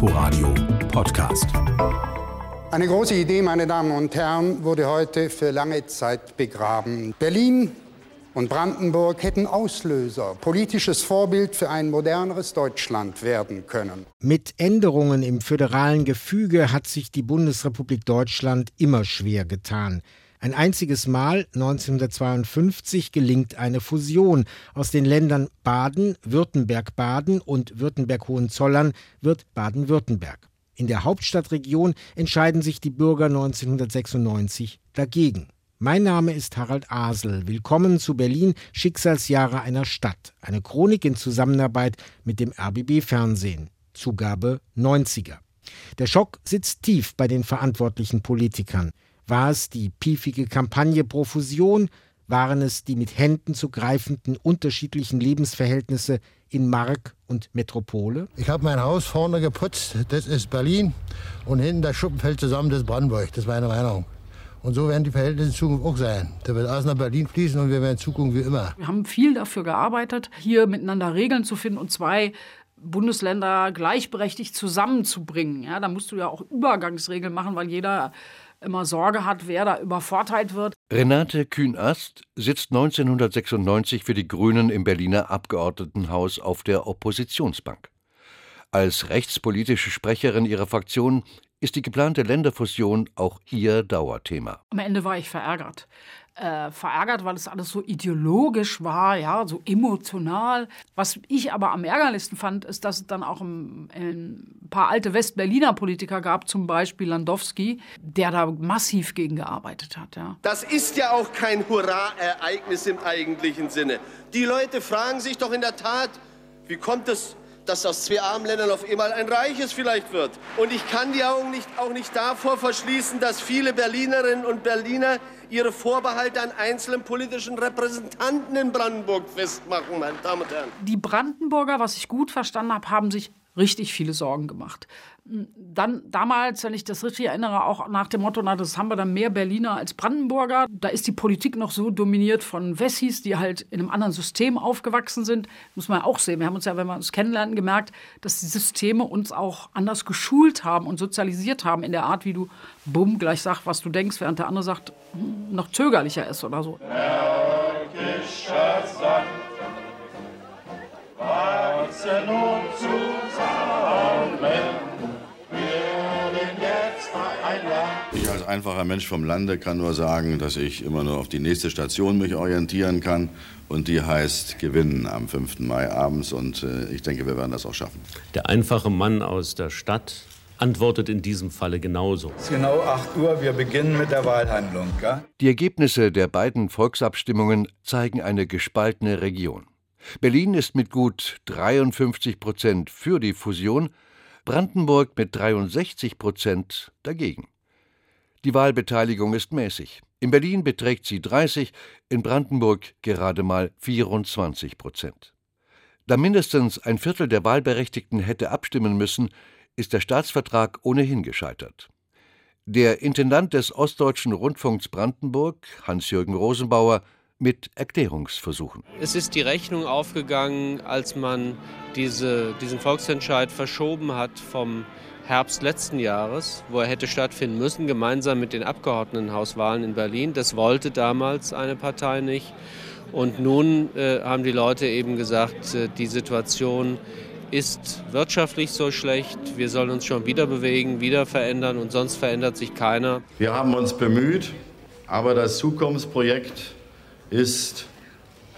Inforadio Podcast. Eine große Idee, meine Damen und Herren, wurde heute für lange Zeit begraben. Berlin und Brandenburg hätten Auslöser, politisches Vorbild für ein moderneres Deutschland werden können. Mit Änderungen im föderalen Gefüge hat sich die Bundesrepublik Deutschland immer schwer getan. Ein einziges Mal, 1952, gelingt eine Fusion. Aus den Ländern Baden, Württemberg-Baden und Württemberg-Hohenzollern wird Baden-Württemberg. In der Hauptstadtregion entscheiden sich die Bürger 1996 dagegen. Mein Name ist Harald Asel. Willkommen zu Berlin Schicksalsjahre einer Stadt. Eine Chronik in Zusammenarbeit mit dem RBB Fernsehen. Zugabe 90er. Der Schock sitzt tief bei den verantwortlichen Politikern. War es die piefige Kampagne pro Fusion? Waren es die mit Händen zu greifenden unterschiedlichen Lebensverhältnisse in Mark und Metropole? Ich habe mein Haus vorne geputzt, das ist Berlin, und hinten das Schuppen fällt zusammen, das ist Brandenburg, das ist meine Meinung. Und so werden die Verhältnisse in Zukunft auch sein. Da wird alles nach Berlin fließen und wir werden in Zukunft wie immer. Wir haben viel dafür gearbeitet, hier miteinander Regeln zu finden und zwei Bundesländer gleichberechtigt zusammenzubringen. Ja, da musst du ja auch Übergangsregeln machen, weil jeder immer Sorge hat, wer da übervorteilt wird. Renate Kühn-Ast sitzt 1996 für die Grünen im Berliner Abgeordnetenhaus auf der Oppositionsbank. Als rechtspolitische Sprecherin ihrer Fraktion ist die geplante Länderfusion auch ihr Dauerthema. Am Ende war ich verärgert. Äh, verärgert, weil es alles so ideologisch war, ja, so emotional. Was ich aber am ärgerlichsten fand, ist, dass es dann auch ein, ein paar alte Westberliner Politiker gab, zum Beispiel Landowski, der da massiv gegen gearbeitet hat. Ja. Das ist ja auch kein Hurra-Ereignis im eigentlichen Sinne. Die Leute fragen sich doch in der Tat, wie kommt es, dass aus zwei armen Ländern auf einmal ein reiches vielleicht wird. Und ich kann die Augen nicht, auch nicht davor verschließen, dass viele Berlinerinnen und Berliner ihre Vorbehalte an einzelnen politischen Repräsentanten in Brandenburg festmachen, meine Damen und Herren. Die Brandenburger, was ich gut verstanden habe, haben sich richtig viele Sorgen gemacht. Dann damals, wenn ich das richtig erinnere, auch nach dem Motto, na, das haben wir dann mehr Berliner als Brandenburger. Da ist die Politik noch so dominiert von Wessis, die halt in einem anderen System aufgewachsen sind. Muss man ja auch sehen. Wir haben uns ja, wenn wir uns kennenlernen, gemerkt, dass die Systeme uns auch anders geschult haben und sozialisiert haben in der Art, wie du bumm gleich sagst, was du denkst, während der andere sagt, hm, noch zögerlicher ist oder so. Völkischer Sand, wachsen nun zusammen. Ich als einfacher Mensch vom Lande kann nur sagen, dass ich immer nur auf die nächste Station mich orientieren kann. Und die heißt Gewinnen am 5. Mai abends. Und äh, ich denke, wir werden das auch schaffen. Der einfache Mann aus der Stadt antwortet in diesem Falle genauso. Es ist genau 8 Uhr, wir beginnen mit der Wahlhandlung. Gell? Die Ergebnisse der beiden Volksabstimmungen zeigen eine gespaltene Region. Berlin ist mit gut 53 Prozent für die Fusion, Brandenburg mit 63 Prozent dagegen. Die Wahlbeteiligung ist mäßig. In Berlin beträgt sie 30, in Brandenburg gerade mal 24 Prozent. Da mindestens ein Viertel der Wahlberechtigten hätte abstimmen müssen, ist der Staatsvertrag ohnehin gescheitert. Der Intendant des Ostdeutschen Rundfunks Brandenburg, Hans-Jürgen Rosenbauer, mit Erklärungsversuchen. Es ist die Rechnung aufgegangen, als man diese, diesen Volksentscheid verschoben hat vom Herbst letzten Jahres, wo er hätte stattfinden müssen, gemeinsam mit den Abgeordnetenhauswahlen in Berlin. Das wollte damals eine Partei nicht. Und nun äh, haben die Leute eben gesagt, äh, die Situation ist wirtschaftlich so schlecht, wir sollen uns schon wieder bewegen, wieder verändern und sonst verändert sich keiner. Wir haben uns bemüht, aber das Zukunftsprojekt ist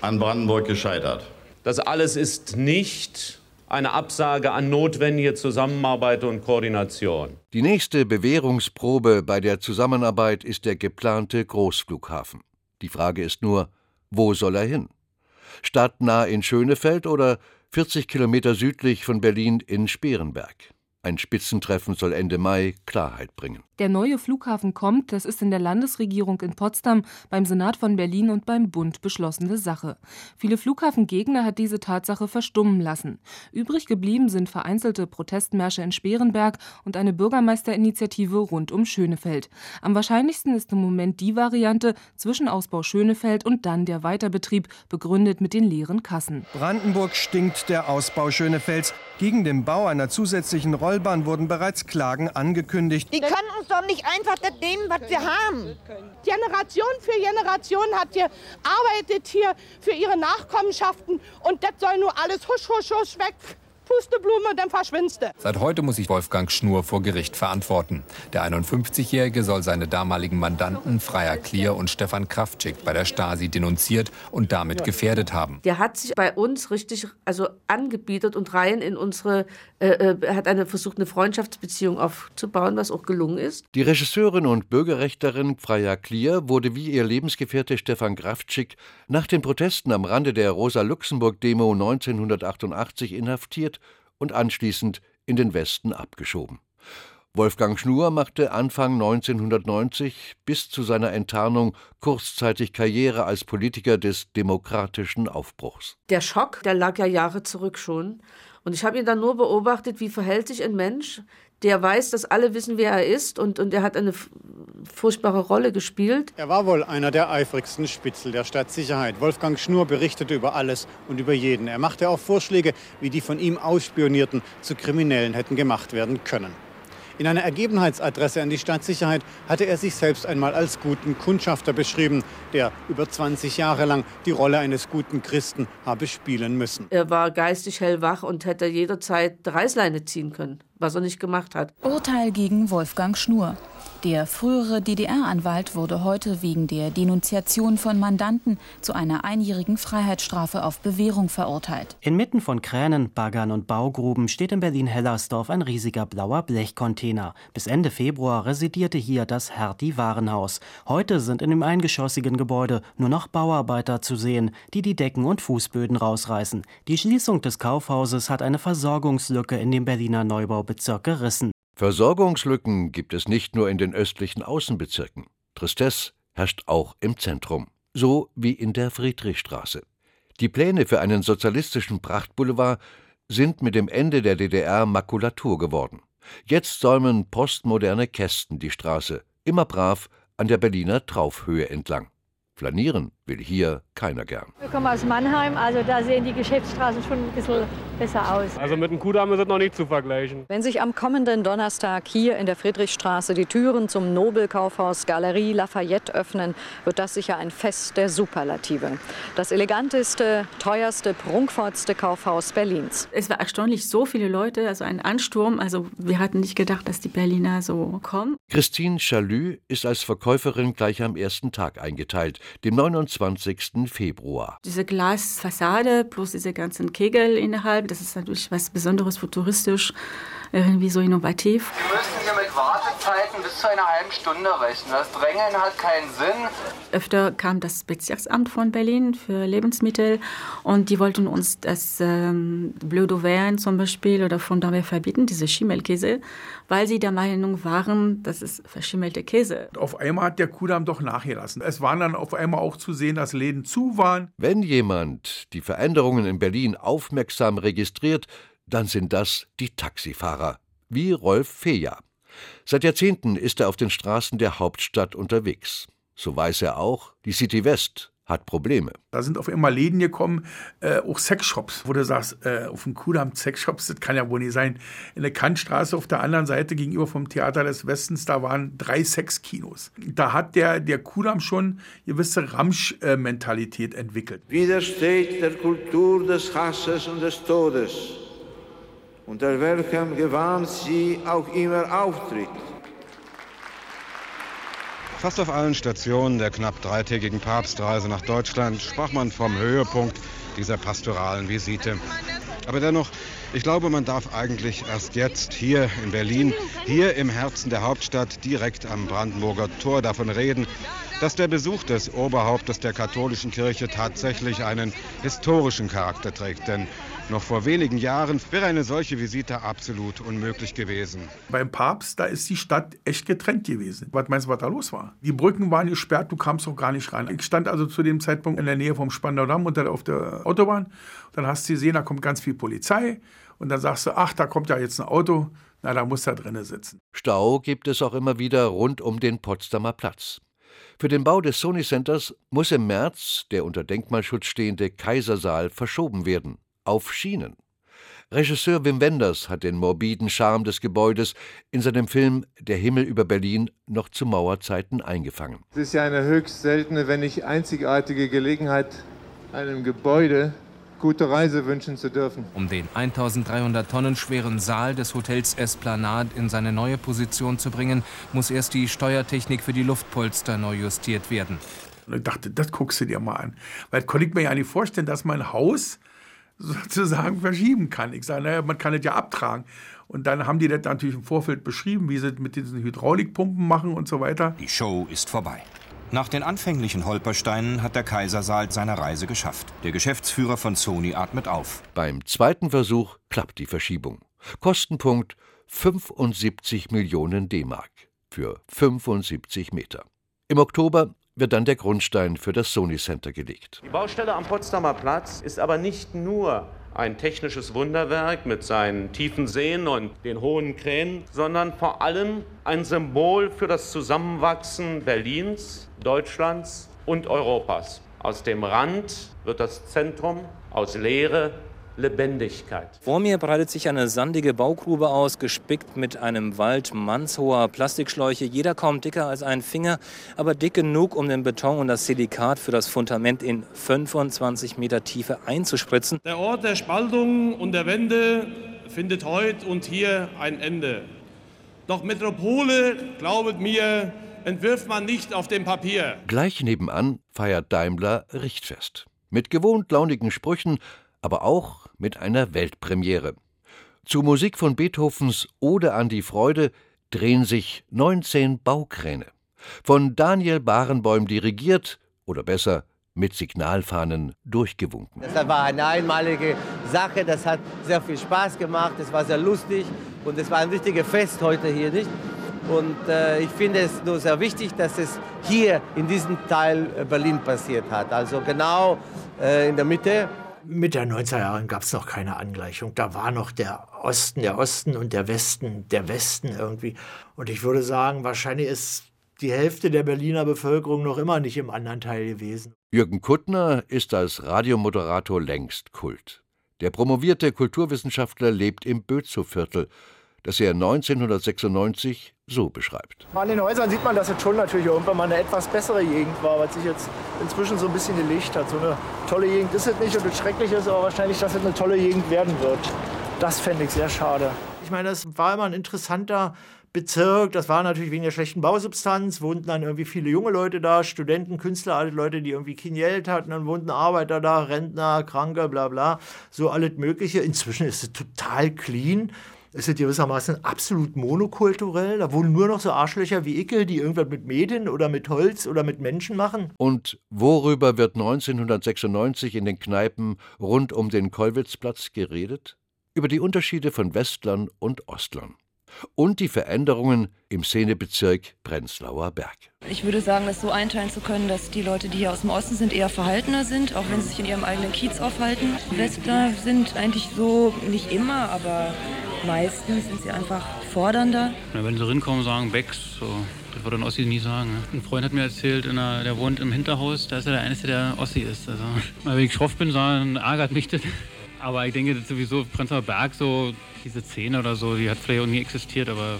an Brandenburg gescheitert. Das alles ist nicht eine Absage an notwendige Zusammenarbeit und Koordination. Die nächste Bewährungsprobe bei der Zusammenarbeit ist der geplante Großflughafen. Die Frage ist nur, wo soll er hin? Stadtnah in Schönefeld oder 40 Kilometer südlich von Berlin in Sperenberg? Ein Spitzentreffen soll Ende Mai Klarheit bringen. Der neue Flughafen kommt, das ist in der Landesregierung in Potsdam, beim Senat von Berlin und beim Bund beschlossene Sache. Viele Flughafengegner hat diese Tatsache verstummen lassen. Übrig geblieben sind vereinzelte Protestmärsche in Sperenberg und eine Bürgermeisterinitiative rund um Schönefeld. Am wahrscheinlichsten ist im Moment die Variante Zwischenausbau Schönefeld und dann der Weiterbetrieb, begründet mit den leeren Kassen. Brandenburg stinkt der Ausbau Schönefelds. Gegen den Bau einer zusätzlichen Rollbahn wurden bereits Klagen angekündigt. Die können uns doch nicht einfach das nehmen, was wir haben. Generation für Generation hat gearbeitet hier für ihre Nachkommenschaften und das soll nur alles husch, husch, husch weg. Pusteblume, dann verschwindest du. Seit heute muss sich Wolfgang Schnur vor Gericht verantworten. Der 51-Jährige soll seine damaligen Mandanten Freier Klier und Stefan Kraftschick bei der Stasi denunziert und damit gefährdet haben. Der hat sich bei uns richtig also angebietet und rein in unsere, äh, äh, hat eine versucht, eine Freundschaftsbeziehung aufzubauen, was auch gelungen ist. Die Regisseurin und Bürgerrechterin Freya Klier wurde wie ihr Lebensgefährte Stefan Kraftschick nach den Protesten am Rande der Rosa-Luxemburg-Demo 1988 inhaftiert und anschließend in den Westen abgeschoben. Wolfgang Schnur machte Anfang 1990 bis zu seiner Enttarnung kurzzeitig Karriere als Politiker des demokratischen Aufbruchs. Der Schock, der lag ja Jahre zurück schon. Und ich habe ihn dann nur beobachtet, wie verhält sich ein Mensch, der weiß, dass alle wissen, wer er ist und, und er hat eine furchtbare Rolle gespielt. Er war wohl einer der eifrigsten Spitzel der Stadtsicherheit. Wolfgang Schnur berichtete über alles und über jeden. Er machte auch Vorschläge, wie die von ihm Ausspionierten zu Kriminellen hätten gemacht werden können. In einer Ergebenheitsadresse an die Stadtsicherheit hatte er sich selbst einmal als guten Kundschafter beschrieben, der über 20 Jahre lang die Rolle eines guten Christen habe spielen müssen. Er war geistig hellwach und hätte jederzeit Reißleine ziehen können, was er nicht gemacht hat. Urteil gegen Wolfgang Schnur. Der frühere DDR-Anwalt wurde heute wegen der Denunziation von Mandanten zu einer einjährigen Freiheitsstrafe auf Bewährung verurteilt. Inmitten von Kränen, Baggern und Baugruben steht in Berlin-Hellersdorf ein riesiger blauer Blechcontainer. Bis Ende Februar residierte hier das Hertie-Warenhaus. Heute sind in dem eingeschossigen Gebäude nur noch Bauarbeiter zu sehen, die die Decken und Fußböden rausreißen. Die Schließung des Kaufhauses hat eine Versorgungslücke in dem Berliner Neubaubezirk gerissen. Versorgungslücken gibt es nicht nur in den östlichen Außenbezirken. Tristesse herrscht auch im Zentrum, so wie in der Friedrichstraße. Die Pläne für einen sozialistischen Prachtboulevard sind mit dem Ende der DDR Makulatur geworden. Jetzt säumen postmoderne Kästen die Straße, immer brav an der Berliner Traufhöhe entlang. Flanieren will hier keiner gern. Wir kommen aus Mannheim, also da sehen die Geschäftsstraßen schon ein bisschen besser aus. Also mit dem Kudamm ist es noch nicht zu vergleichen. Wenn sich am kommenden Donnerstag hier in der Friedrichstraße die Türen zum Nobelkaufhaus Galerie Lafayette öffnen, wird das sicher ein Fest der Superlative. Das eleganteste, teuerste, prunkvollste Kaufhaus Berlins. Es war erstaunlich, so viele Leute, also ein Ansturm. Also wir hatten nicht gedacht, dass die Berliner so kommen. Christine Chalü ist als Verkäuferin gleich am ersten Tag eingeteilt, dem 29. Februar. Diese Glasfassade plus diese ganzen Kegel innerhalb, das ist natürlich was Besonderes, futuristisch, irgendwie so innovativ. Wir müssen hier mit Wartezeiten bis zu einer halben Stunde rechnen. Das Drängeln hat keinen Sinn. Öfter kam das Bezirksamt von Berlin für Lebensmittel und die wollten uns das ähm, Bleu d'Auvergne zum Beispiel oder von Fondament verbieten, diese Schimmelkäse, weil sie der Meinung waren, das ist verschimmelte Käse. Auf einmal hat der Kudamm doch nachgelassen. Es waren dann auf einmal auch zu sehen, dass Läden zu waren. Wenn jemand die Veränderungen in Berlin aufmerksam registriert, dann sind das die Taxifahrer, wie Rolf Feja. Seit Jahrzehnten ist er auf den Straßen der Hauptstadt unterwegs. So weiß er auch, die City West hat Probleme. Da sind auf einmal Läden gekommen, äh, auch Sexshops, wo du sagst, äh, auf dem Kudamm Sexshops, das kann ja wohl nicht sein. In der Kantstraße auf der anderen Seite gegenüber vom Theater des Westens, da waren drei Sexkinos. Da hat der, der Kudamm schon gewisse Ramsch-Mentalität entwickelt. Widersteht der Kultur des Hasses und des Todes, unter welchem Gewand sie auch immer auftritt. Fast auf allen Stationen der knapp dreitägigen Papstreise nach Deutschland sprach man vom Höhepunkt dieser pastoralen Visite. Aber dennoch, ich glaube, man darf eigentlich erst jetzt hier in Berlin, hier im Herzen der Hauptstadt, direkt am Brandenburger Tor davon reden, dass der Besuch des Oberhauptes der katholischen Kirche tatsächlich einen historischen Charakter trägt. Denn Noch vor wenigen Jahren wäre eine solche Visite absolut unmöglich gewesen. Beim Papst, da ist die Stadt echt getrennt gewesen. Was meinst du, was da los war? Die Brücken waren gesperrt, du kamst doch gar nicht rein. Ich stand also zu dem Zeitpunkt in der Nähe vom Spandau Damm und dann auf der Autobahn. Dann hast du gesehen, da kommt ganz viel Polizei. Und dann sagst du, ach, da kommt ja jetzt ein Auto. Na, da muss er drinnen sitzen. Stau gibt es auch immer wieder rund um den Potsdamer Platz. Für den Bau des Sony Centers muss im März der unter Denkmalschutz stehende Kaisersaal verschoben werden. Auf Schienen. Regisseur Wim Wenders hat den morbiden Charme des Gebäudes in seinem Film Der Himmel über Berlin noch zu Mauerzeiten eingefangen. Es ist ja eine höchst seltene, wenn nicht einzigartige Gelegenheit, einem Gebäude gute Reise wünschen zu dürfen. Um den 1300 Tonnen schweren Saal des Hotels Esplanade in seine neue Position zu bringen, muss erst die Steuertechnik für die Luftpolster neu justiert werden. Und ich dachte, das guckst du dir mal an. Weil konnte ich mir ja nicht vorstellen, dass man ein Haus sozusagen verschieben kann. Ich sage, naja, man kann es ja abtragen. Und dann haben die das natürlich im Vorfeld beschrieben, wie sie mit diesen Hydraulikpumpen machen und so weiter. Die Show ist vorbei. Nach den anfänglichen Holpersteinen hat der Kaisersaal seine Reise geschafft. Der Geschäftsführer von Sony atmet auf. Beim zweiten Versuch klappt die Verschiebung. Kostenpunkt 75 Millionen D-Mark für 75 Meter. Im Oktober wird dann der Grundstein für das Sony Center gelegt. Die Baustelle am Potsdamer Platz ist aber nicht nur ein technisches Wunderwerk mit seinen tiefen Seen und den hohen Kränen, sondern vor allem ein Symbol für das Zusammenwachsen Berlins, Deutschlands und Europas. Aus dem Rand wird das Zentrum, aus Leere Lebendigkeit. Vor mir breitet sich eine sandige Baugrube aus, gespickt mit einem Wald mannshoher Plastikschläuche, jeder kaum dicker als ein Finger, aber dick genug, um den Beton und das Silikat für das Fundament in 25 Meter Tiefe einzuspritzen. Der Ort der Spaltung und der Wende findet heute und hier ein Ende. Doch Metropole, glaubet mir, entwirft man nicht auf dem Papier. Gleich nebenan feiert Daimler Richtfest. Mit gewohnt launigen Sprüchen, aber auch mit einer Weltpremiere. Zu Musik von Beethovens Ode an die Freude drehen sich 19 Baukräne. Von Daniel Barenbäum dirigiert, oder besser mit Signalfahnen durchgewunken. Das war eine einmalige Sache, das hat sehr viel Spaß gemacht, es war sehr lustig und es war ein richtiges Fest heute hier, nicht? Und äh, ich finde es nur sehr wichtig, dass es hier in diesem Teil äh, Berlin passiert hat. Also genau äh, in der Mitte. Mitte der 90er Jahre gab es noch keine Angleichung. Da war noch der Osten der Osten und der Westen der Westen irgendwie. Und ich würde sagen, wahrscheinlich ist die Hälfte der Berliner Bevölkerung noch immer nicht im anderen Teil gewesen. Jürgen Kuttner ist als Radiomoderator längst Kult. Der promovierte Kulturwissenschaftler lebt im Bözow-Viertel, das er 1996 so beschreibt. An den Häusern sieht man, dass es schon natürlich irgendwann mal eine etwas bessere Gegend war, weil sich jetzt inzwischen so ein bisschen gelegt hat. So eine tolle Gegend ist es nicht und das Schreckliche ist aber wahrscheinlich, dass es eine tolle Gegend werden wird. Das fände ich sehr schade. Ich meine, das war immer ein interessanter Bezirk. Das war natürlich wegen der schlechten Bausubstanz, wohnten dann irgendwie viele junge Leute da, Studenten, Künstler, alle Leute, die irgendwie kein Geld hatten, dann wohnten Arbeiter da, Rentner, Kranke, bla bla, so alles Mögliche. Inzwischen ist es total clean. Es ist gewissermaßen absolut monokulturell. Da wohnen nur noch so Arschlöcher wie Icke, die irgendwas mit Medien oder mit Holz oder mit Menschen machen. Und worüber wird 1996 in den Kneipen rund um den Kollwitzplatz geredet? Über die Unterschiede von Westlern und Ostlern und die Veränderungen im Szenebezirk Prenzlauer Berg. Ich würde sagen, das so einteilen zu können, dass die Leute, die hier aus dem Osten sind, eher verhaltener sind, auch wenn sie sich in ihrem eigenen Kiez aufhalten. Westler sind eigentlich so, nicht immer, aber meistens sind sie einfach fordernder. Ja, wenn sie rinkommen, sagen Becks, so. Das würde ein Ossi nie sagen. Ne? Ein Freund hat mir erzählt, der, der wohnt im Hinterhaus, da ist er der Einzige, der Ossi ist. Also, wenn ich schroff bin, dann ärgert mich das. Aber ich denke, das sowieso Prenzlauer Berg, so diese Szene oder so, die hat vielleicht auch nie existiert, aber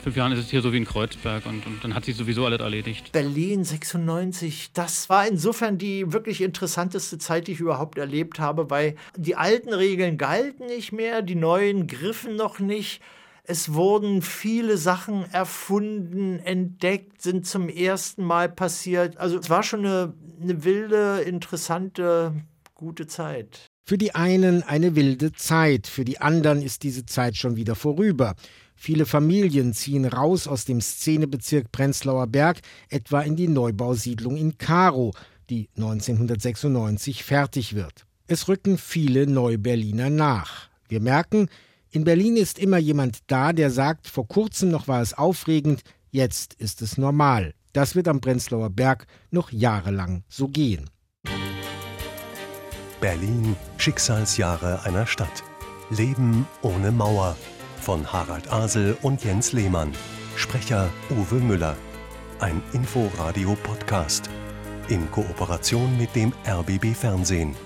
fünf Jahren ist es hier so wie in Kreuzberg und, und, dann hat sich sowieso alles erledigt. Berlin 96, das war insofern die wirklich interessanteste Zeit, die ich überhaupt erlebt habe, weil die alten Regeln galten nicht mehr, die neuen griffen noch nicht. Es wurden viele Sachen erfunden, entdeckt, sind zum ersten Mal passiert. Also es war schon eine, eine wilde, interessante, gute Zeit. Für die einen eine wilde Zeit, für die anderen ist diese Zeit schon wieder vorüber. Viele Familien ziehen raus aus dem Szenebezirk Prenzlauer Berg, etwa in die Neubausiedlung in Karo, die 1996 fertig wird. Es rücken viele Neuberliner nach. Wir merken, in Berlin ist immer jemand da, der sagt, vor kurzem noch war es aufregend, jetzt ist es normal. Das wird am Prenzlauer Berg noch jahrelang so gehen. Berlin, Schicksalsjahre einer Stadt. Leben ohne Mauer. Von Harald Asel und Jens Lehmann. Sprecher Uwe Müller. Ein Inforadio-Podcast. In Kooperation mit dem RBB Fernsehen.